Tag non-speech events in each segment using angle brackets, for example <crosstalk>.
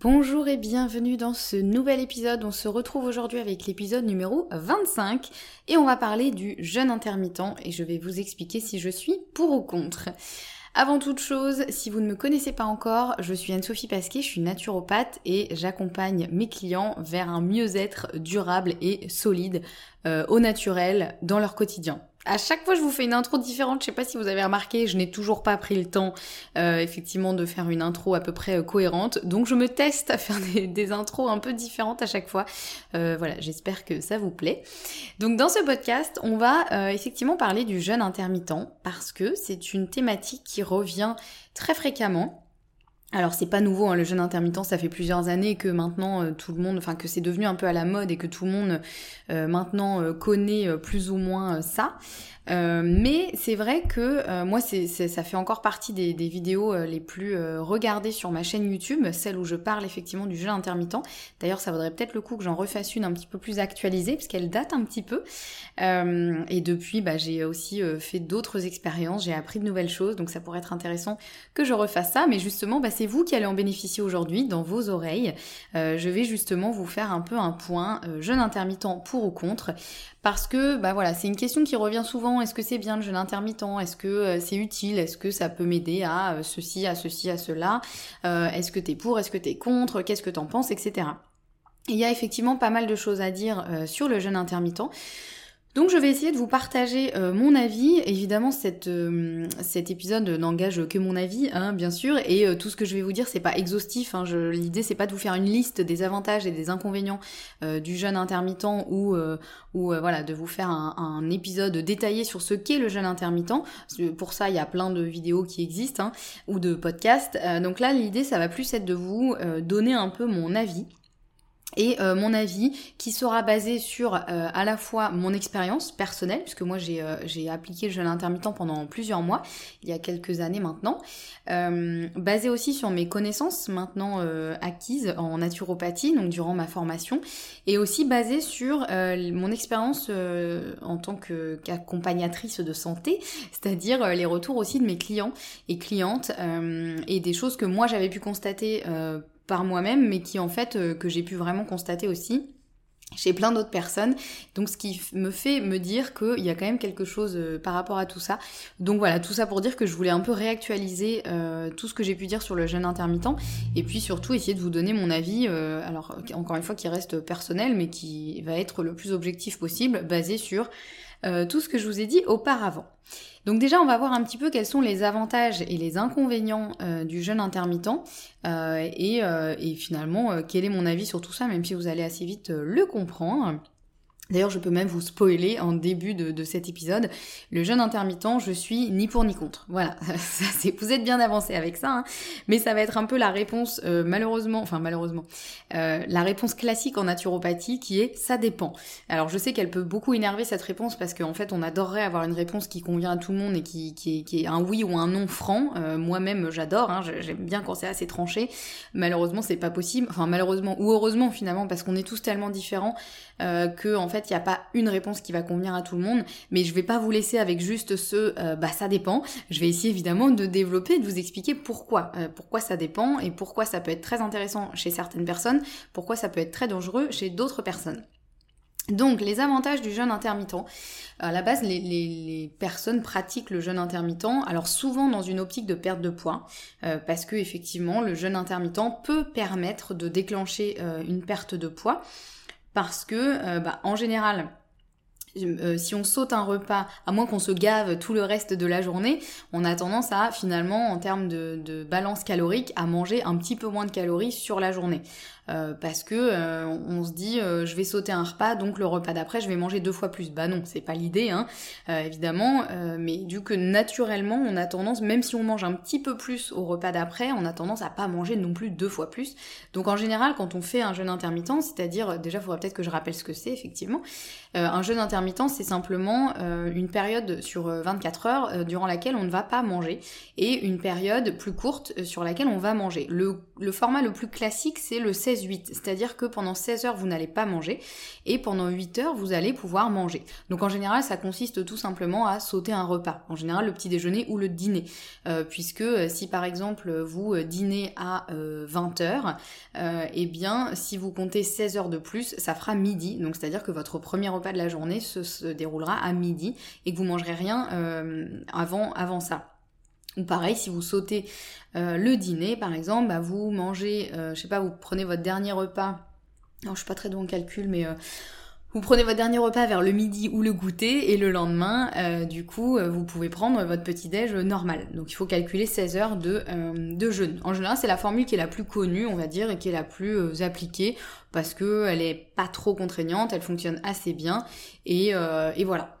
Bonjour et bienvenue dans ce nouvel épisode. On se retrouve aujourd'hui avec l'épisode numéro 25 et on va parler du jeûne intermittent et je vais vous expliquer si je suis pour ou contre. Avant toute chose, si vous ne me connaissez pas encore, je suis Anne-Sophie Pasquet, je suis naturopathe et j'accompagne mes clients vers un mieux-être durable et solide euh, au naturel dans leur quotidien à chaque fois je vous fais une intro différente, je sais pas si vous avez remarqué, je n'ai toujours pas pris le temps euh, effectivement de faire une intro à peu près euh, cohérente, donc je me teste à <laughs> faire des, intros un peu différentes à chaque fois. Euh, voilà, j'espère que ça vous plaît. Donc dans ce podcast, on va effectivement parler du jeûne intermittent parce que c'est une thématique qui revient très fréquemment. Alors c'est pas nouveau, hein, le jeûne intermittent, ça fait plusieurs années que maintenant tout le monde, enfin que c'est devenu un peu à la mode et que tout le monde maintenant connaît plus ou moins ça. Euh, mais c'est vrai que euh, moi, ça fait encore partie des, des vidéos euh, les plus regardées sur ma chaîne YouTube, celle où je parle effectivement du jeûne intermittent. D'ailleurs, ça vaudrait peut-être le coup que j'en refasse une un petit peu plus actualisée, puisqu'elle date un petit peu. et depuis, bah, j'ai aussi fait d'autres expériences, j'ai appris de nouvelles choses, donc ça pourrait être intéressant que je refasse ça. Mais justement, bah, c'est vous qui allez en bénéficier aujourd'hui dans vos oreilles. je vais justement vous faire un peu un point jeûne intermittent pour ou contre, parce que bah voilà, c'est une question qui revient souvent. Est-ce que c'est bien le jeûne intermittent? Est-ce que euh, c'est utile? Est-ce que ça peut m'aider à euh, ceci, à ceci, à cela? Euh, Est-ce que t'es pour? Est-ce que t'es contre? Qu'est-ce que t'en penses? Etc. Il y a effectivement pas mal de choses à dire sur le jeûne intermittent. Donc je vais essayer de vous partager euh, mon avis. Évidemment, euh, cet épisode n'engage que mon avis, hein, bien sûr, et euh, tout ce que je vais vous dire, c'est pas exhaustif. Hein, L'idée, c'est pas de vous faire une liste des avantages et des inconvénients du jeûne intermittent ou, voilà, de vous faire un, un, épisode détaillé sur ce qu'est le jeûne intermittent. Pour ça, il y a plein de vidéos qui existent hein, ou de podcasts. donc là, l'idée, ça va plus être de vous donner un peu mon avis et euh, mon avis qui sera basé sur euh, à la fois mon expérience personnelle, puisque moi j'ai euh, appliqué le jeûne intermittent pendant plusieurs mois, il y a quelques années maintenant, basé aussi sur mes connaissances maintenant acquises en naturopathie, donc durant ma formation, et aussi basé sur mon expérience en tant qu'accompagnatrice de santé, c'est-à-dire les retours aussi de mes clients et clientes, et des choses que moi j'avais pu constater par moi-même, mais qui en fait euh, que j'ai pu vraiment constater aussi chez plein d'autres personnes. Donc ce qui me fait me dire qu'il y a quand même quelque chose euh, par rapport à tout ça. Donc voilà, tout ça pour dire que je voulais un peu réactualiser euh, tout ce que j'ai pu dire sur le jeûne intermittent et puis surtout essayer de vous donner mon avis, alors encore une fois qui reste personnel mais qui va être le plus objectif possible, basé sur tout ce que je vous ai dit auparavant. Donc déjà, on va voir un petit peu quels sont les avantages et les inconvénients euh, du jeûne intermittent euh, et, euh, et, finalement quel est mon avis sur tout ça, même si vous allez assez vite le comprendre. D'ailleurs, je peux même vous spoiler en début de, cet épisode, le jeûne intermittent, je suis ni pour ni contre. Voilà, <laughs> vous êtes bien avancé avec ça, hein. mais ça va être un peu la réponse, euh, malheureusement, enfin malheureusement, euh, la réponse classique en naturopathie qui est ça dépend. Alors je sais qu'elle peut beaucoup énerver cette réponse parce qu'en fait on adorerait avoir une réponse qui convient à tout le monde et qui, qui, est, un oui ou un non franc. Euh, moi-même j'adore, hein, j'aime bien quand c'est assez tranché. Malheureusement c'est pas possible, enfin malheureusement ou heureusement finalement parce qu'on est tous tellement différents que en fait il n'y a pas une réponse qui va convenir à tout le monde, mais je vais pas vous laisser avec juste ce euh, bah ça dépend. Je vais essayer évidemment de développer, de vous expliquer pourquoi, euh, pourquoi ça dépend et pourquoi ça peut être très intéressant chez certaines personnes, pourquoi ça peut être très dangereux chez d'autres personnes. Donc les avantages du jeûne intermittent. À la base, les, personnes pratiquent le jeûne intermittent, alors souvent dans une optique de perte de poids, euh, parce que effectivement le jeûne intermittent peut permettre de déclencher une perte de poids parce que, euh, bah, en général, euh, si on saute un repas, à moins qu'on se gave tout le reste de la journée, on a tendance à finalement, en termes de, de balance calorique, à manger un petit peu moins de calories sur la journée. Euh, parce que euh, on se dit euh, je vais sauter un repas donc le repas d'après je vais manger deux fois plus. Bah non, c'est pas l'idée hein, évidemment, mais du que naturellement on a tendance même si on mange un petit peu plus au repas d'après, on a tendance à pas manger non plus deux fois plus. Donc en général quand on fait un jeûne intermittent, c'est-à-dire déjà il faudrait peut-être que je rappelle ce que c'est effectivement. un jeûne intermittent c'est simplement une période sur 24 heures durant laquelle on ne va pas manger et une période plus courte sur laquelle on va manger. Le, le format le plus classique c'est le 16 8 cest C'est-à-dire que pendant 16 heures, vous n'allez pas manger et pendant 8 heures, vous allez pouvoir manger. Donc en général, ça consiste tout simplement à sauter un repas. En général, le petit déjeuner ou le dîner. Euh, puisque euh, si par exemple vous euh, dînez à 20 heures, eh bien si vous comptez 16 heures de plus, ça fera midi. Donc c'est-à-dire que votre premier repas de la journée se, déroulera à midi et que vous mangerez rien avant ça. Ou pareil, si vous sautez euh, le dîner, par exemple, bah, vous mangez, euh, je sais pas, vous prenez votre dernier repas. Non, je suis pas très douée en calcul, mais euh, vous prenez votre dernier repas vers le midi ou le goûter, et le lendemain, du coup, vous pouvez prendre votre petit-déj normal. Donc il faut calculer 16 heures de, de jeûne. En général, c'est la formule qui est la plus connue, on va dire, et qui est la plus appliquée, parce qu'elle est pas trop contraignante, elle fonctionne assez bien, et, et voilà.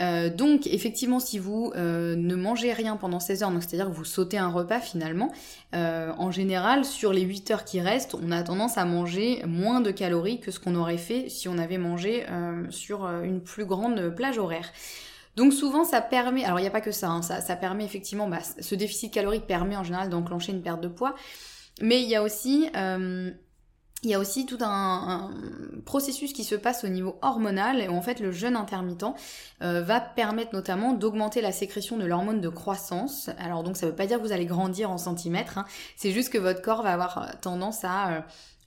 Euh, donc effectivement, si vous euh, ne mangez rien pendant 16 heures, donc c'est-à-dire que vous sautez un repas finalement, euh, en général, sur les 8 heures qui restent, on a tendance à manger moins de calories que ce qu'on aurait fait si on avait mangé sur une plus grande plage horaire. Donc souvent ça permet, alors il n'y a pas que ça, hein, ça, ça, permet effectivement, bah, ce déficit calorique permet en général d'enclencher une perte de poids, mais il y a aussi il y a aussi tout un, processus qui se passe au niveau hormonal et où en fait le jeûne intermittent euh, va permettre notamment d'augmenter la sécrétion de l'hormone de croissance. Alors donc ça veut pas dire que vous allez grandir en centimètres, hein. c'est juste que votre corps va avoir tendance à euh,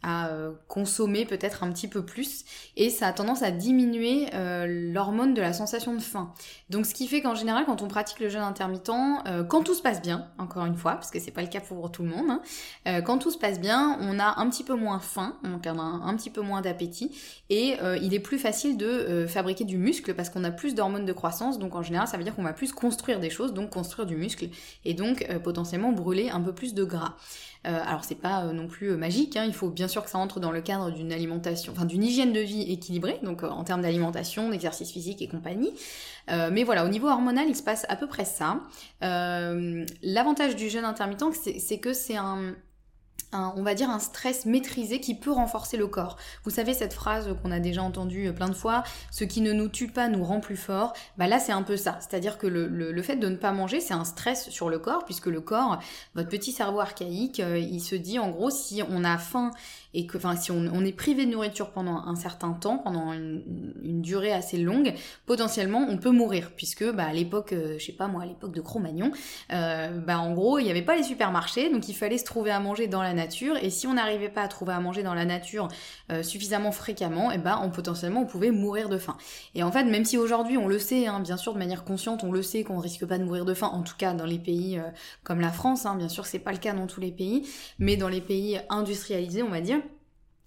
à euh, consommer peut-être un petit peu plus et ça a tendance à diminuer euh, l'hormone de la sensation de faim. Donc ce qui fait qu'en général quand on pratique le jeûne intermittent, euh, quand tout se passe bien, encore une fois, parce que c'est pas le cas pour tout le monde, hein, quand tout se passe bien, on a un petit peu moins faim, on a un, petit peu moins d'appétit et il est plus facile de fabriquer du muscle parce qu'on a plus d'hormones de croissance, donc en général ça veut dire qu'on va plus construire des choses, donc construire du muscle et donc potentiellement brûler un peu plus de gras. Euh, alors c'est pas euh, non plus euh, magique, hein, il faut bien sûr que ça entre dans le cadre d'une alimentation, enfin d'une hygiène de vie équilibrée, donc en termes d'alimentation, d'exercice physique et compagnie. mais voilà, au niveau hormonal, il se passe à peu près ça. L'avantage du jeûne intermittent, c'est que c'est un on va dire un stress maîtrisé qui peut renforcer le corps. Vous savez cette phrase qu'on a déjà entendue plein de fois, ce qui ne nous tue pas nous rend plus fort. Bah là c'est un peu ça, c'est-à-dire que le, le, fait de ne pas manger c'est un stress sur le corps puisque le corps, votre petit cerveau archaïque, euh, il se dit en gros si on a faim et que, enfin, si on, est privé de nourriture pendant un certain temps, pendant une, durée assez longue, potentiellement on peut mourir, puisque bah, à l'époque, euh, je sais pas moi, à l'époque de Cro-Magnon, euh, bah, en gros, il n'y avait pas les supermarchés, donc il fallait se trouver à manger dans la nature, et si on n'arrivait pas à trouver à manger dans la nature euh, suffisamment fréquemment, et on potentiellement on pouvait mourir de faim. Et en fait, même si aujourd'hui on le sait, hein, bien sûr de manière consciente, on le sait qu'on risque pas de mourir de faim, en tout cas dans les pays comme la France, hein, bien sûr c'est pas le cas dans tous les pays, mais dans les pays industrialisés, on va dire,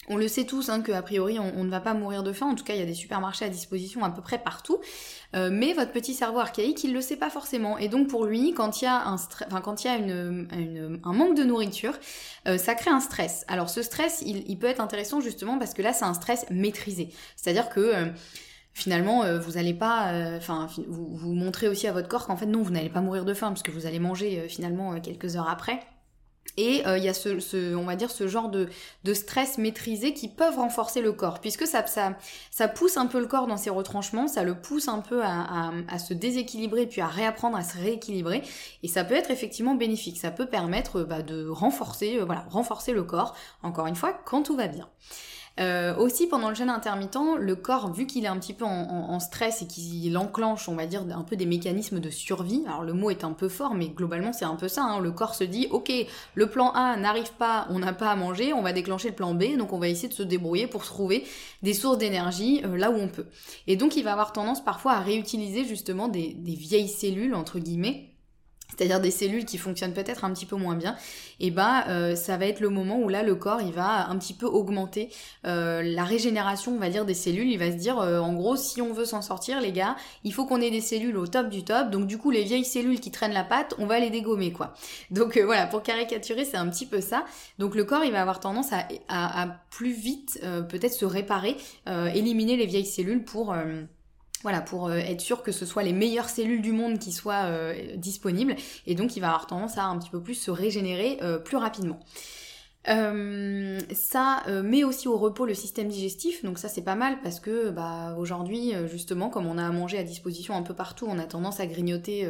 on le sait tous hein, qu'a priori on, ne va pas mourir de faim, en tout cas il y a des supermarchés à disposition à peu près partout, euh, mais votre petit cerveau archaïque il le sait pas forcément. Et donc pour lui quand il y a un, enfin, quand y a un manque de nourriture, euh, ça crée un stress. Alors ce stress il, peut être intéressant justement parce que là c'est un stress maîtrisé, c'est-à-dire que euh, finalement vous n'allez pas enfin vous, vous montrez aussi à votre corps qu'en fait non vous n'allez pas mourir de faim parce que vous allez manger finalement quelques heures après et euh, il y a ce, on va dire, ce genre de, de, stress maîtrisé qui peuvent renforcer le corps, puisque ça, ça, ça pousse un peu le corps dans ses retranchements, ça le pousse un peu à, à, se déséquilibrer, puis à réapprendre à se rééquilibrer, et ça peut être effectivement bénéfique, ça peut permettre bah, de renforcer, euh, voilà, renforcer le corps, encore une fois, quand tout va bien. Euh, aussi, pendant le jeûne intermittent, le corps, vu qu'il est un petit peu en, stress et qu'il enclenche, on va dire, un peu des mécanismes de survie, alors le mot est un peu fort, mais globalement c'est un peu ça, hein. le corps se dit, ok, le plan A n'arrive pas, on n'a pas à manger, on va déclencher le plan B, donc on va essayer de se débrouiller pour trouver des sources d'énergie euh, là où on peut. Et donc il va avoir tendance parfois à réutiliser justement des vieilles cellules, entre guillemets, c'est-à-dire des cellules qui fonctionnent peut-être un petit peu moins bien, et bah euh, ça va être le moment où là le corps il va un petit peu augmenter euh, la régénération on va dire des cellules, il va se dire euh, en gros si on veut s'en sortir les gars, il faut qu'on ait des cellules au top du top, donc du coup les vieilles cellules qui traînent la patte, on va les dégommer quoi. Donc voilà, pour caricaturer c'est un petit peu ça, donc le corps il va avoir tendance à, à, à plus vite peut-être se réparer, éliminer les vieilles cellules pour voilà, pour euh, être sûr que ce soit les meilleures cellules du monde qui soient euh, disponibles, et donc il va avoir tendance à un petit peu plus se régénérer euh, plus rapidement. Euh, ça euh, met aussi au repos le système digestif, donc ça c'est pas mal parce que bah, aujourd'hui euh, justement comme on a à manger à disposition un peu partout, on a tendance à grignoter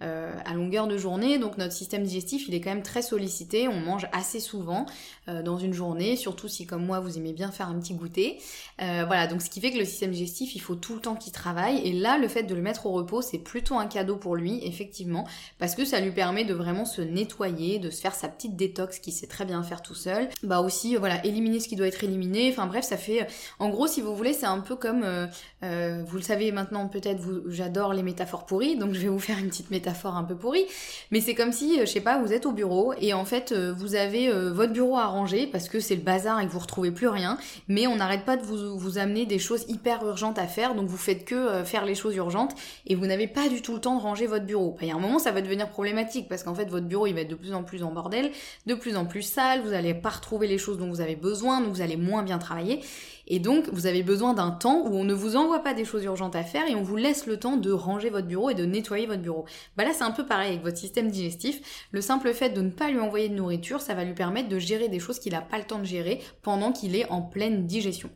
à longueur de journée, donc notre système digestif il est quand même très sollicité, on mange assez souvent dans une journée, surtout si comme moi vous aimez bien faire un petit goûter. voilà, donc ce qui fait que le système digestif il faut tout le temps qu'il travaille, et là le fait de le mettre au repos c'est plutôt un cadeau pour lui, effectivement, parce que ça lui permet de vraiment se nettoyer, de se faire sa petite détox qui sait très bien faire tout seul. Bah aussi, euh, voilà, éliminer ce qui doit être éliminé. Enfin bref, ça fait... En gros, si vous voulez, c'est un peu comme... Euh, euh, vous le savez maintenant, peut-être, vous, j'adore les métaphores pourries, donc je vais vous faire une petite métaphore un peu pourrie. Mais c'est comme si, je sais pas, vous êtes au bureau et en fait, vous avez votre bureau à ranger parce que c'est le bazar et que vous retrouvez plus rien. Mais on n'arrête pas de vous, vous amener des choses hyper urgentes à faire, donc vous faites que faire les choses urgentes et vous n'avez pas du tout le temps de ranger votre bureau. Bah, il y a un moment, ça va devenir problématique parce qu'en fait, votre bureau, il va être de plus en plus en bordel, de plus en plus sale, vous allez pas retrouver les choses dont vous avez besoin, donc vous allez moins bien travailler. Et donc, vous avez besoin d'un temps où on ne vous envoie pas des choses urgentes à faire et on vous laisse le temps de ranger votre bureau et de nettoyer votre bureau. Bah là, c'est un peu pareil avec votre système digestif. Le simple fait de ne pas lui envoyer de nourriture, ça va lui permettre de gérer des choses qu'il n'a pas le temps de gérer pendant qu'il est en pleine digestion.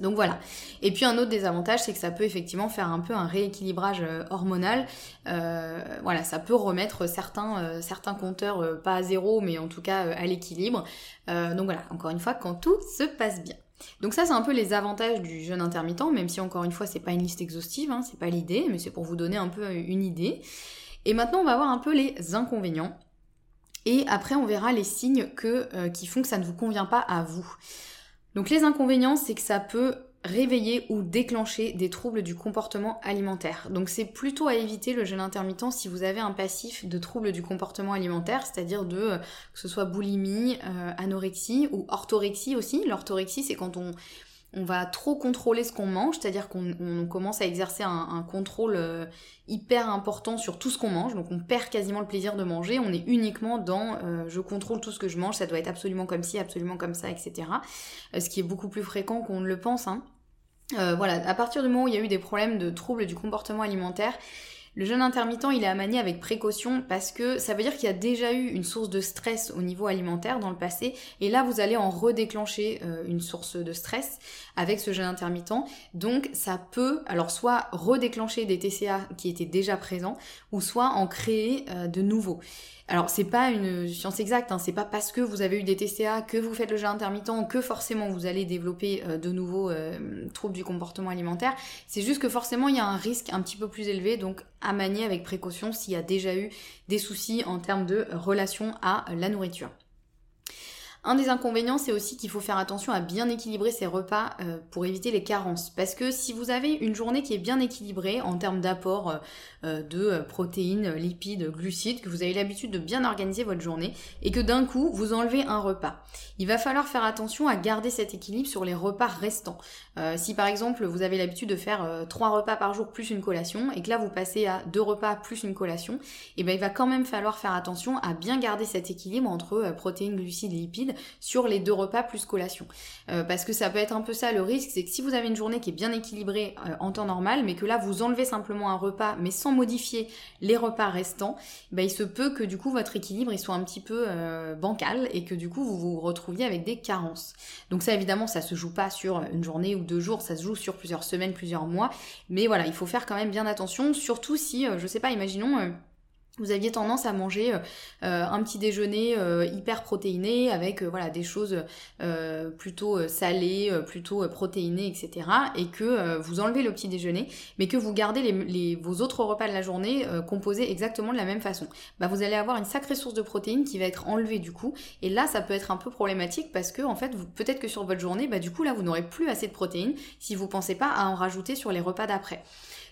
Donc voilà. Et puis un autre désavantage, c'est que ça peut effectivement faire un peu un rééquilibrage euh, hormonal. Euh, voilà, ça peut remettre certains, euh, compteurs pas à zéro, mais en tout cas à l'équilibre. donc voilà, encore une fois, quand tout se passe bien. Donc ça, c'est un peu les avantages du jeûne intermittent, même si encore une fois, c'est pas une liste exhaustive, hein, c'est pas l'idée, mais c'est pour vous donner un peu une idée. Et maintenant, on va voir un peu les inconvénients. Et après, on verra les signes qui font que ça ne vous convient pas à vous. Donc les inconvénients, c'est que ça peut réveiller ou déclencher des troubles du comportement alimentaire. Donc c'est plutôt à éviter le jeûne intermittent si vous avez un passif de troubles du comportement alimentaire, c'est-à-dire de euh, que ce soit boulimie, euh, anorexie ou orthorexie aussi. L'orthorexie c'est quand on on va trop contrôler ce qu'on mange, c'est-à-dire qu'on commence à exercer un, contrôle euh, hyper important sur tout ce qu'on mange, donc on perd quasiment le plaisir de manger, on est uniquement dans euh, je contrôle tout ce que je mange, ça doit être absolument comme ci, absolument comme ça, etc. Euh, ce qui est beaucoup plus fréquent qu'on ne le pense. Hein. voilà, à partir du moment où il y a eu des problèmes de troubles du comportement alimentaire, le jeûne intermittent, il est à manier avec précaution parce que ça veut dire qu'il y a déjà eu une source de stress au niveau alimentaire dans le passé et là vous allez en redéclencher euh, une source de stress avec ce jeûne intermittent. Donc ça peut alors soit redéclencher des TCA qui étaient déjà présents ou soit en créer euh, de nouveaux. Alors c'est pas une science exacte, hein, c'est pas parce que vous avez eu des TCA que vous faites le jeûne intermittent que forcément vous allez développer euh, de nouveaux euh, troubles du comportement alimentaire. C'est juste que forcément il y a un risque un petit peu plus élevé, donc à manier avec précaution s'il y a déjà eu des soucis en termes de relation à la nourriture. Un des inconvénients, c'est aussi qu'il faut faire attention à bien équilibrer ses repas euh, pour éviter les carences. Parce que si vous avez une journée qui est bien équilibrée en termes d'apport euh, euh, de protéines, lipides, glucides, que vous avez l'habitude de bien organiser votre journée, et que d'un coup, vous enlevez un repas, il va falloir faire attention à garder cet équilibre sur les repas restants. si par exemple, vous avez l'habitude de faire trois repas par jour plus une collation, et que là, vous passez à deux repas plus une collation, et eh ben il va quand même falloir faire attention à bien garder cet équilibre entre protéines, glucides lipides sur les deux repas plus collation. Euh, parce que ça peut être un peu ça le risque, c'est que si vous avez une journée qui est bien équilibrée euh, en temps normal, mais que là vous enlevez simplement un repas, mais sans modifier les repas restants, bah, il se peut que du coup votre équilibre il soit un petit peu euh, bancal et que du coup vous vous retrouviez avec des carences. Donc ça évidemment ça se joue pas sur une journée ou deux jours, ça se joue sur plusieurs semaines, plusieurs mois, mais voilà il faut faire quand même bien attention, surtout si je sais pas, imaginons vous aviez tendance à manger euh, euh, un petit déjeuner euh, hyper protéiné avec voilà des choses plutôt salées, plutôt protéinées, etc. Et que vous enlevez le petit déjeuner, mais que vous gardez les, vos autres repas de la journée composés exactement de la même façon. Bah vous allez avoir une sacrée source de protéines qui va être enlevée du coup. Et là ça peut être un peu problématique parce que en fait peut-être que sur votre journée, bah du coup là vous n'aurez plus assez de protéines si vous pensez pas à en rajouter sur les repas d'après.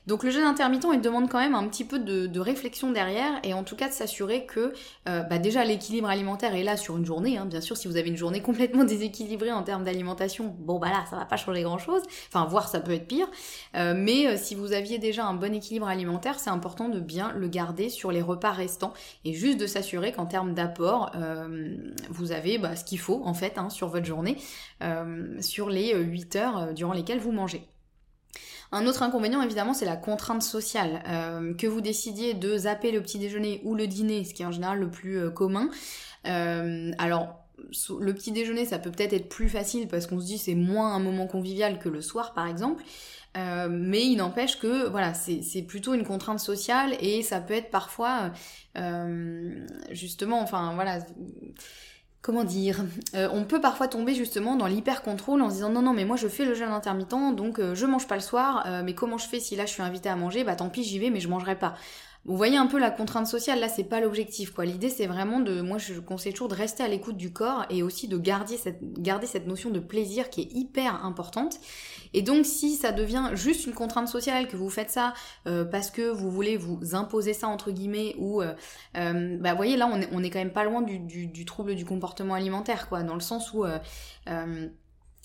Donc le jeûne intermittent, il demande quand même un petit peu de, réflexion derrière et en tout cas de s'assurer que euh, bah déjà l'équilibre alimentaire est là sur une journée. Hein. Bien sûr, si vous avez une journée complètement <laughs> déséquilibrée en termes d'alimentation, bon bah là, ça va pas changer grand-chose. Enfin, voire ça peut être pire. Euh, mais euh, si vous aviez déjà un bon équilibre alimentaire, c'est important de bien le garder sur les repas restants et juste de s'assurer qu'en termes d'apport, vous avez bah, ce qu'il faut en fait hein, sur votre journée, sur les 8 heures durant lesquelles vous mangez. Un autre inconvénient, évidemment, c'est la contrainte sociale. Euh, que vous décidiez de zapper le petit déjeuner ou le dîner, ce qui est en général le plus euh, commun. Euh, alors, le petit déjeuner, ça peut peut-être être plus facile parce qu'on se dit c'est moins un moment convivial que le soir, par exemple. mais il n'empêche que voilà, c'est plutôt une contrainte sociale et ça peut être parfois justement, enfin voilà comment dire, euh, on peut parfois tomber justement dans l'hyper-contrôle en se disant non non mais moi je fais le jeûne intermittent donc euh, je mange pas le soir, euh, mais comment je fais si là je suis invitée à manger, bah tant pis j'y vais mais je mangerai pas. Vous voyez un peu la contrainte sociale, là c'est pas l'objectif quoi. L'idée c'est vraiment de, moi je conseille toujours de rester à l'écoute du corps et aussi de garder cette, garder cette notion de plaisir qui est hyper importante. Et donc si ça devient juste une contrainte sociale, que vous faites ça euh, parce que vous voulez vous imposer ça entre guillemets, ou euh, euh, bah voyez là on est, on est quand même pas loin du, du, du, trouble du comportement alimentaire quoi, dans le sens où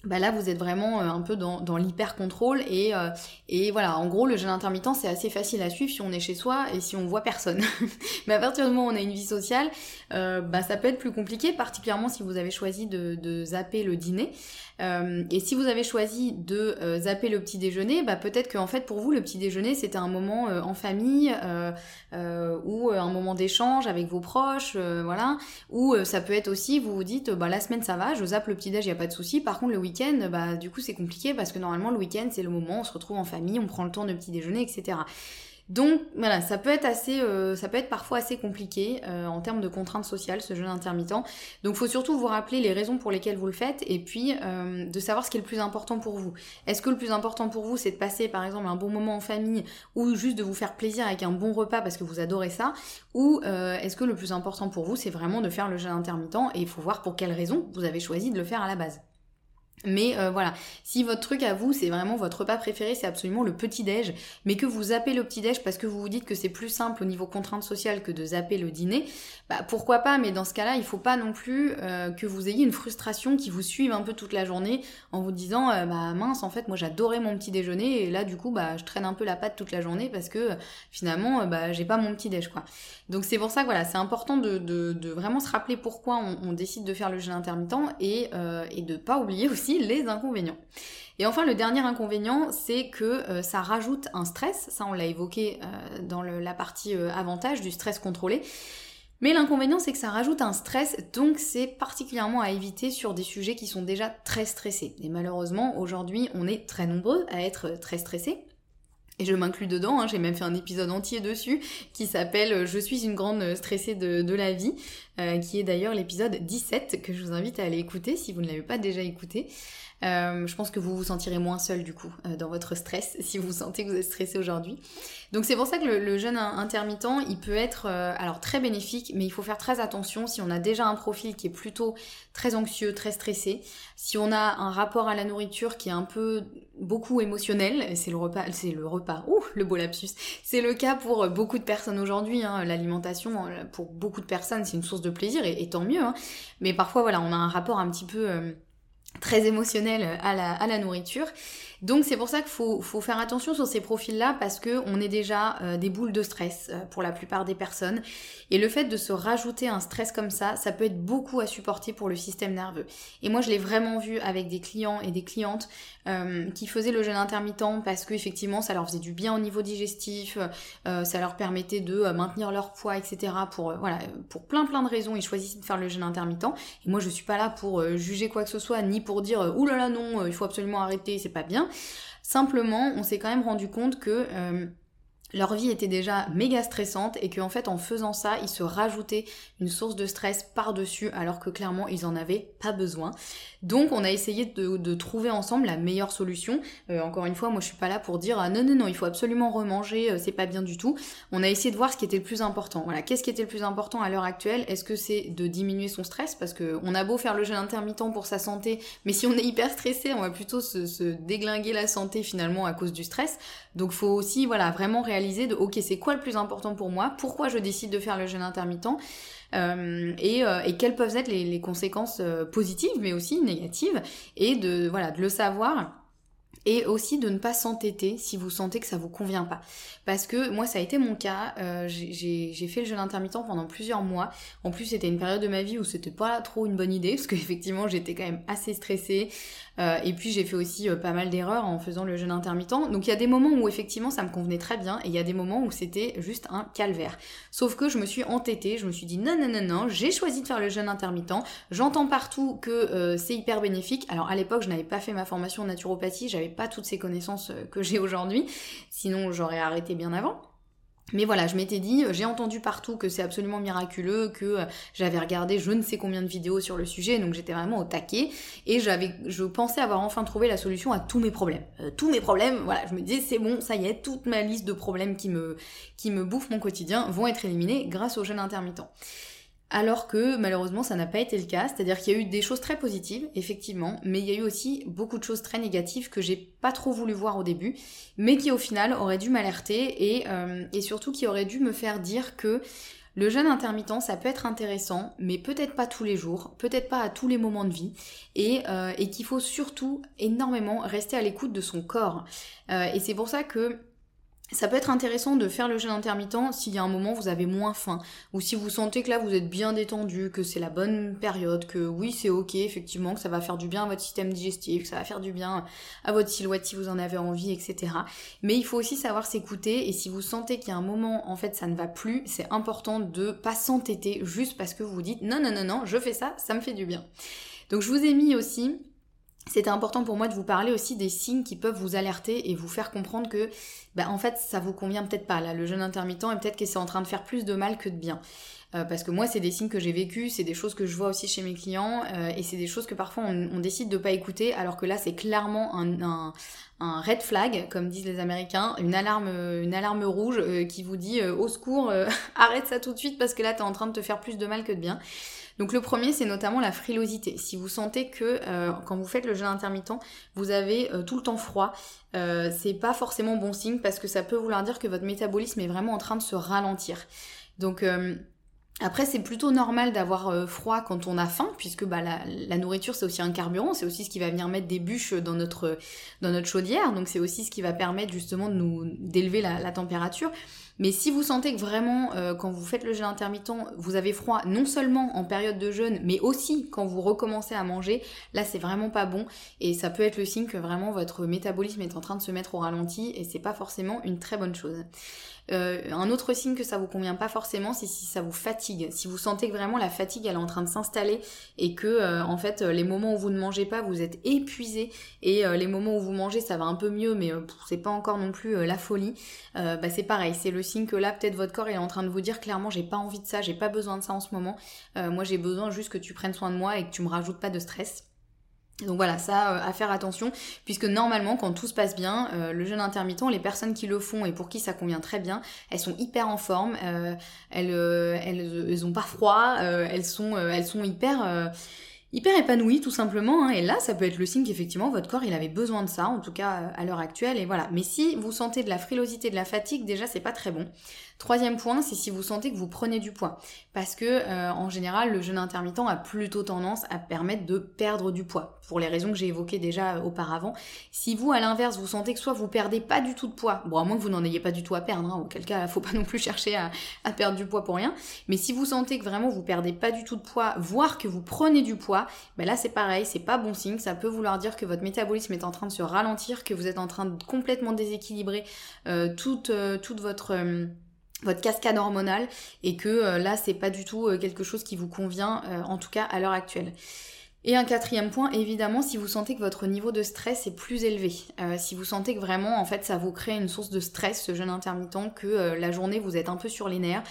bah là vous êtes vraiment euh, un peu dans, dans l'hyper contrôle et, euh, et voilà. En gros le jeûne intermittent c'est assez facile à suivre si on est chez soi et si on voit personne. <laughs> Mais à partir du moment où on a une vie sociale euh, bah ça peut être plus compliqué particulièrement si vous avez choisi de, de zapper le dîner euh, et si vous avez choisi de euh, zapper le petit déjeuner, bah peut-être que en fait pour vous le petit déjeuner c'était un moment euh, en famille ou un moment d'échange avec vos proches, voilà. Ou ça peut être aussi vous vous dites bah la semaine ça va, je zappe le petit déj, y a pas de souci. Par contre le week-end, bah du coup c'est compliqué parce que normalement le week-end c'est le moment où on se retrouve en famille, on prend le temps de petit déjeuner, etc. Donc voilà, ça peut être assez, euh, ça peut être parfois assez compliqué euh, en termes de contraintes sociales ce jeûne intermittent. Donc faut surtout vous rappeler les raisons pour lesquelles vous le faites et puis euh, de savoir ce qui est le plus important pour vous. Est-ce que le plus important pour vous c'est de passer par exemple un bon moment en famille ou juste de vous faire plaisir avec un bon repas parce que vous adorez ça? Ou est-ce que le plus important pour vous c'est vraiment de faire le jeûne intermittent et il faut voir pour quelles raisons vous avez choisi de le faire à la base? Mais euh, voilà, si votre truc à vous, c'est vraiment votre repas préféré, c'est absolument le petit-déj, mais que vous zappez le petit-déj parce que vous vous dites que c'est plus simple au niveau contrainte sociale que de zapper le dîner, bah pourquoi pas, mais dans ce cas-là, il faut pas non plus euh, que vous ayez une frustration qui vous suive un peu toute la journée en vous disant euh, bah mince, en fait, moi j'adorais mon petit-déjeuner et là du coup, bah je traîne un peu la patte toute la journée parce que finalement, bah j'ai pas mon petit-déj quoi. Donc c'est pour ça que voilà, c'est important de, de, de, vraiment se rappeler pourquoi on, on, décide de faire le jeûne intermittent et, et de pas oublier aussi les inconvénients. Et enfin, le dernier inconvénient, c'est que euh, ça rajoute un stress. Ça, on l'a évoqué euh, dans la partie euh, avantage du stress contrôlé. Mais l'inconvénient, c'est que ça rajoute un stress, donc c'est particulièrement à éviter sur des sujets qui sont déjà très stressés. Et malheureusement, aujourd'hui, on est très nombreux à être très stressés. Et je m'inclus dedans, hein, j'ai même fait un épisode entier dessus qui s'appelle Je suis une grande stressée de, la vie, qui est d'ailleurs l'épisode 17 que je vous invite à aller écouter si vous ne l'avez pas déjà écouté. Euh, je pense que vous vous sentirez moins seul du coup euh, dans votre stress <laughs> si vous sentez que vous êtes stressé aujourd'hui. Donc c'est pour ça que le, jeûne intermittent, il peut être euh, alors très bénéfique, mais il faut faire très attention si on a déjà un profil qui est plutôt très anxieux, très stressé, si on a un rapport à la nourriture qui est un peu beaucoup émotionnel, c'est le repas, c'est le repas, ouh, le beau lapsus, c'est le cas pour beaucoup de personnes aujourd'hui. Hein, L'alimentation, pour beaucoup de personnes, c'est une source de plaisir et, tant mieux. Hein. Mais parfois, voilà, on a un rapport un petit peu très émotionnel la, à la nourriture. Donc c'est pour ça qu'il faut, faut, faire attention sur ces profils-là parce que on est déjà euh, des boules de stress euh, pour la plupart des personnes. Et le fait de se rajouter un stress comme ça, ça peut être beaucoup à supporter pour le système nerveux. Et moi je l'ai vraiment vu avec des clients et des clientes euh, qui faisaient le jeûne intermittent parce que effectivement ça leur faisait du bien au niveau digestif, ça leur permettait de maintenir leur poids, etc. Pour voilà, pour plein plein de raisons, ils choisissaient de faire le jeûne intermittent. Et moi je suis pas là pour juger quoi que ce soit, ni pour dire ouh là là non, il faut absolument arrêter, c'est pas bien. Simplement, on s'est quand même rendu compte que euh, leur vie était déjà méga stressante et qu'en fait en faisant ça, ils se rajoutaient une source de stress par-dessus alors que clairement ils en avaient pas besoin. Donc on a essayé de, trouver ensemble la meilleure solution. Euh, encore une fois, moi je suis pas là pour dire ah non non non il faut absolument remanger, euh, c'est pas bien du tout. On a essayé de voir ce qui était le plus important. Voilà, qu'est-ce qui était le plus important à l'heure actuelle? Est-ce que c'est de diminuer son stress? Parce que on a beau faire le jeûne intermittent pour sa santé, mais si on est hyper stressé, on va plutôt se, se déglinguer la santé finalement à cause du stress. Donc faut aussi voilà vraiment réaliser de ok c'est quoi le plus important pour moi, pourquoi je décide de faire le jeûne intermittent? Euh, et, euh, et, quelles peuvent être les, les conséquences euh, positives mais aussi négatives? Et de voilà de le savoir et aussi de ne pas s'entêter si vous sentez que ça vous convient pas. Parce que moi ça a été mon cas, euh, j'ai fait le jeûne intermittent pendant plusieurs mois. En plus c'était une période de ma vie où c'était pas trop une bonne idée <laughs> parce qu'effectivement j'étais quand même assez stressée. Euh, et puis j'ai fait aussi euh, pas mal d'erreurs en faisant le jeûne intermittent. Donc il y a des moments où effectivement ça me convenait très bien et il y a des moments où c'était juste un calvaire. Sauf que je me suis entêtée, je me suis dit non non non non, j'ai choisi de faire le jeûne intermittent. J'entends partout que c'est hyper bénéfique. Alors à l'époque je n'avais pas fait ma formation en naturopathie, j'avais pas toutes ces connaissances euh, que j'ai aujourd'hui, sinon j'aurais arrêté bien avant. Mais voilà, je m'étais dit, euh, j'ai entendu partout que c'est absolument miraculeux, que euh, j'avais regardé je ne sais combien de vidéos sur le sujet, donc j'étais vraiment au taquet, et j'avais, je pensais avoir enfin trouvé la solution à tous mes problèmes. tous mes problèmes, voilà, je me disais c'est bon, ça y est, toute ma liste de problèmes qui me, qui me bouffent mon quotidien vont être éliminés grâce au jeûne intermittent alors que malheureusement ça n'a pas été le cas, c'est-à-dire qu'il y a eu des choses très positives, effectivement, mais il y a eu aussi beaucoup de choses très négatives que j'ai pas trop voulu voir au début, mais qui au final auraient dû m'alerter et, euh, surtout qui auraient dû me faire dire que le jeûne intermittent, ça peut être intéressant, mais peut-être pas tous les jours, peut-être pas à tous les moments de vie, et, euh, qu'il faut surtout énormément rester à l'écoute de son corps. Euh, et c'est pour ça que ça peut être intéressant de faire le jeûne intermittent s'il y a un moment vous avez moins faim ou si vous sentez que là vous êtes bien détendu, que c'est la bonne période, que oui c'est ok effectivement, que ça va faire du bien à votre système digestif, que ça va faire du bien à votre silhouette si vous en avez envie, etc. Mais il faut aussi savoir s'écouter et si vous sentez qu'il y a un moment en fait ça ne va plus, c'est important de pas s'entêter juste parce que vous vous dites non non non non je fais ça, ça me fait du bien. Donc je vous ai mis aussi c'était important pour moi de vous parler aussi des signes qui peuvent vous alerter et vous faire comprendre que, bah, en fait, ça vous convient peut-être pas, là, le jeûne intermittent, et peut-être que c'est en train de faire plus de mal que de bien. Euh, parce que moi, c'est des signes que j'ai vécus, c'est des choses que je vois aussi chez mes clients, euh, et c'est des choses que parfois on, décide de pas écouter, alors que là, c'est clairement un, un, red flag, comme disent les Américains, une alarme, une alarme rouge euh, qui vous dit au secours, <laughs> arrête ça tout de suite parce que là, t'es en train de te faire plus de mal que de bien. Donc le premier, c'est notamment la frilosité. Si vous sentez que euh, quand vous faites le jeûne intermittent, vous avez euh, tout le temps froid, euh, c'est pas forcément bon signe parce que ça peut vouloir dire que votre métabolisme est vraiment en train de se ralentir. Donc après, c'est plutôt normal d'avoir froid quand on a faim, puisque bah, la, nourriture, c'est aussi un carburant, c'est aussi ce qui va venir mettre des bûches dans notre, dans notre chaudière, donc c'est aussi ce qui va permettre justement de nous d'élever la, température. Mais si vous sentez que vraiment, euh, quand vous faites le jeûne intermittent, vous avez froid, non seulement en période de jeûne, mais aussi quand vous recommencez à manger, là c'est vraiment pas bon. Et ça peut être le signe que vraiment votre métabolisme est en train de se mettre au ralenti et c'est pas forcément une très bonne chose. Euh, un autre signe que ça vous convient pas forcément, c'est si ça vous fatigue. Si vous sentez que vraiment la fatigue elle est en train de s'installer et que euh, en fait les moments où vous ne mangez pas vous êtes épuisé et les moments où vous mangez ça va un peu mieux mais c'est pas encore non plus la folie, bah c'est pareil, c'est le signe que là peut-être votre corps est en train de vous dire clairement j'ai pas envie de ça, j'ai pas besoin de ça en ce moment. Euh, moi j'ai besoin juste que tu prennes soin de moi et que tu me rajoutes pas de stress. Donc voilà, ça euh, à faire attention, puisque normalement quand tout se passe bien, euh, le jeûne intermittent, les personnes qui le font et pour qui ça convient très bien, elles sont hyper en forme, elles, elles, elles, ont pas froid, elles sont, elles hyper hyper tout simplement. Hein. et là, ça peut être le signe qu'effectivement votre corps il avait besoin de ça, en tout cas à l'heure actuelle. Et voilà. Mais si vous sentez de la frilosité, de la fatigue, déjà c'est pas très bon. Troisième point, c'est si vous sentez que vous prenez du poids. Parce que euh, en général, le jeûne intermittent a plutôt tendance à permettre de perdre du poids, pour les raisons que j'ai évoquées déjà euh, auparavant. Si vous, à l'inverse, vous sentez que soit vous perdez pas du tout de poids, bon à moins que vous n'en ayez pas du tout à perdre, hein, auquel cas faut pas non plus <laughs> chercher à, perdre du poids pour rien. Mais si vous sentez que vraiment vous perdez pas du tout de poids, voire que vous prenez du poids, ben là c'est pareil, c'est pas bon signe. Ça peut vouloir dire que votre métabolisme est en train de se ralentir, que vous êtes en train de complètement déséquilibrer euh, toute, toute votre votre cascade hormonale et que euh, là c'est pas du tout euh, quelque chose qui vous convient euh, en tout cas à l'heure actuelle. Et un quatrième point, évidemment, si vous sentez que votre niveau de stress est plus élevé, euh, si vous sentez que vraiment, en fait, ça vous crée une source de stress, ce jeûne intermittent, que euh, la journée vous êtes un peu sur les nerfs,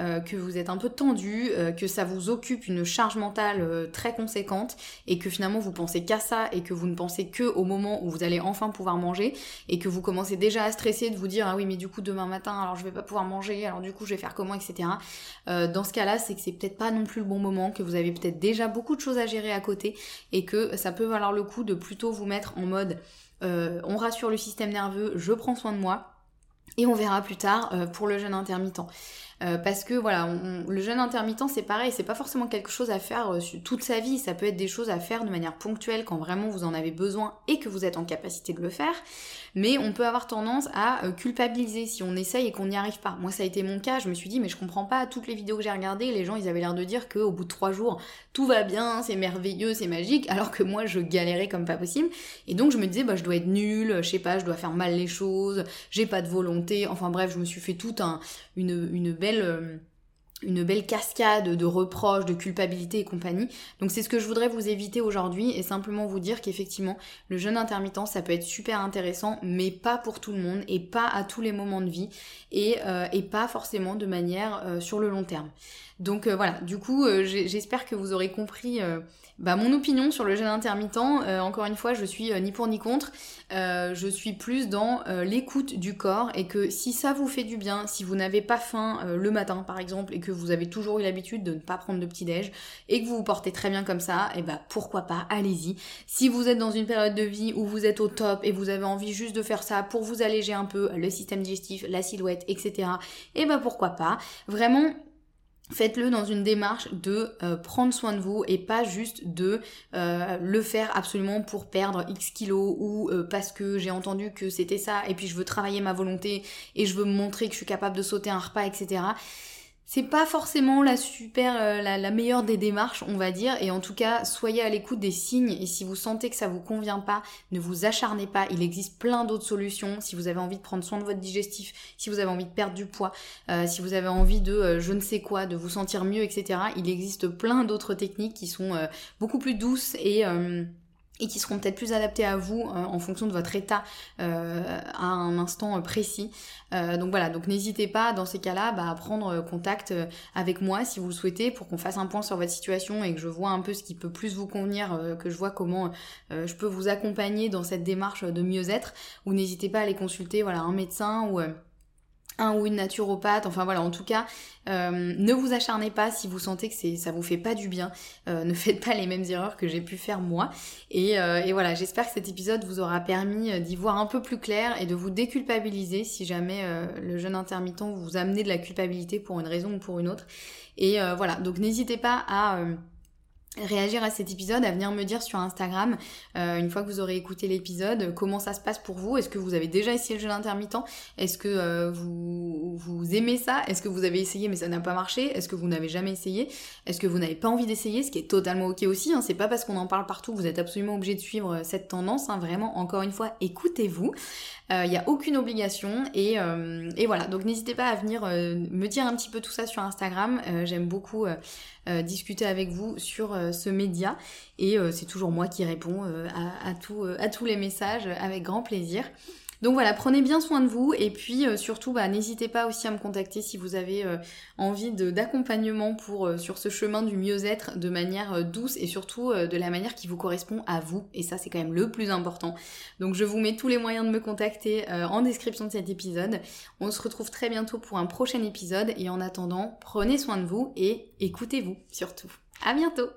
euh, que vous êtes un peu tendu, que ça vous occupe une charge mentale très conséquente, et que finalement vous pensez qu'à ça, et que vous ne pensez que au moment où vous allez enfin pouvoir manger, et que vous commencez déjà à stresser de vous dire ah oui mais du coup demain matin alors je vais pas pouvoir manger, alors du coup je vais faire comment, etc. dans ce cas-là, c'est que c'est peut-être pas non plus le bon moment, que vous avez peut-être déjà beaucoup de choses à gérer à côté et que ça peut valoir le coup de plutôt vous mettre en mode euh, on rassure le système nerveux, je prends soin de moi et on verra plus tard euh, pour le jeûne intermittent. Euh, parce que voilà, le jeûne intermittent c'est pareil, c'est pas forcément quelque chose à faire euh, toute sa vie, ça peut être des choses à faire de manière ponctuelle quand vraiment vous en avez besoin et que vous êtes en capacité de le faire. Mais on peut avoir tendance à euh, culpabiliser si on essaye et qu'on n'y arrive pas. Moi ça a été mon cas, je me suis dit mais je comprends pas, toutes les vidéos que j'ai regardées, les gens ils avaient l'air de dire qu'au bout de trois jours tout va bien, c'est merveilleux, c'est magique, alors que moi je galérais comme pas possible. Et donc je me disais bah je dois être nulle, je sais pas, je dois faire mal les choses, j'ai pas de volonté, enfin bref je me suis fait tout un, une, une belle euh, une belle cascade de reproches, de culpabilité et compagnie. Donc c'est ce que je voudrais vous éviter aujourd'hui et simplement vous dire qu'effectivement le jeûne intermittent ça peut être super intéressant mais pas pour tout le monde et pas à tous les moments de vie et, euh, pas forcément de manière euh, sur le long terme. Donc voilà, du coup j'espère que vous aurez compris bah, mon opinion sur le jeûne intermittent, euh, encore une fois, je suis euh, ni pour ni contre. Euh, je suis plus dans l'écoute du corps et que si ça vous fait du bien, si vous n'avez pas faim le matin par exemple et que vous avez toujours eu l'habitude de ne pas prendre de petit-déj et que vous vous portez très bien comme ça, et eh bah pourquoi pas, allez-y. Si vous êtes dans une période de vie où vous êtes au top et vous avez envie juste de faire ça pour vous alléger un peu le système digestif, la silhouette, etc., et bah pourquoi pas. Vraiment, Faites-le dans une démarche de euh, prendre soin de vous et pas juste de euh, le faire absolument pour perdre X kilos ou euh, parce que j'ai entendu que c'était ça et puis je veux travailler ma volonté et je veux me montrer que je suis capable de sauter un repas, etc c'est pas forcément la super, euh, la, meilleure des démarches, on va dire. Et en tout cas, soyez à l'écoute des signes. Et si vous sentez que ça vous convient pas, ne vous acharnez pas. Il existe plein d'autres solutions. Si vous avez envie de prendre soin de votre digestif, si vous avez envie de perdre du poids, euh, si vous avez envie de euh, je ne sais quoi, de vous sentir mieux, etc. Il existe plein d'autres techniques qui sont beaucoup plus douces et et qui seront peut-être plus adaptés à vous euh, en fonction de votre état euh, à un instant précis. Euh, donc voilà, donc n'hésitez pas dans ces cas-là bah, à prendre contact avec moi si vous le souhaitez pour qu'on fasse un point sur votre situation et que je vois un peu ce qui peut plus vous convenir, que je vois comment je peux vous accompagner dans cette démarche de mieux-être. Ou n'hésitez pas à aller consulter voilà un médecin ou un ou une naturopathe, enfin voilà, en tout cas, euh, ne vous acharnez pas si vous sentez que c'est, ça vous fait pas du bien, euh, ne faites pas les mêmes erreurs que j'ai pu faire moi. Et, euh, et voilà, j'espère que cet épisode vous aura permis d'y voir un peu plus clair et de vous déculpabiliser si jamais le jeûne intermittent vous amenez de la culpabilité pour une raison ou pour une autre. Et voilà, donc n'hésitez pas à réagir à cet épisode, à venir me dire sur Instagram, euh, une fois que vous aurez écouté l'épisode, comment ça se passe pour vous? Est-ce que vous avez déjà essayé le jeûne intermittent? Est-ce que euh, vous, vous aimez ça? Est-ce que vous avez essayé mais ça n'a pas marché? Est-ce que vous n'avez jamais essayé? Est-ce que vous n'avez pas envie d'essayer? Ce qui est totalement ok aussi. Hein. C'est pas parce qu'on en parle partout que vous êtes absolument obligé de suivre euh, cette tendance. Hein. Vraiment, encore une fois, écoutez-vous. Il n'y a aucune obligation. Et, et voilà, donc n'hésitez pas à venir me dire un petit peu tout ça sur Instagram. J'aime beaucoup discuter avec vous sur euh, ce média et euh, c'est toujours moi qui réponds euh, à, tous les messages avec grand plaisir. Donc voilà, prenez bien soin de vous et puis surtout bah, n'hésitez pas aussi à me contacter si vous avez envie d'accompagnement pour sur ce chemin du mieux-être de manière douce et surtout de la manière qui vous correspond à vous et ça c'est quand même le plus important. Donc je vous mets tous les moyens de me contacter en description de cet épisode. On se retrouve très bientôt pour un prochain épisode et en attendant, prenez soin de vous et écoutez-vous surtout. À bientôt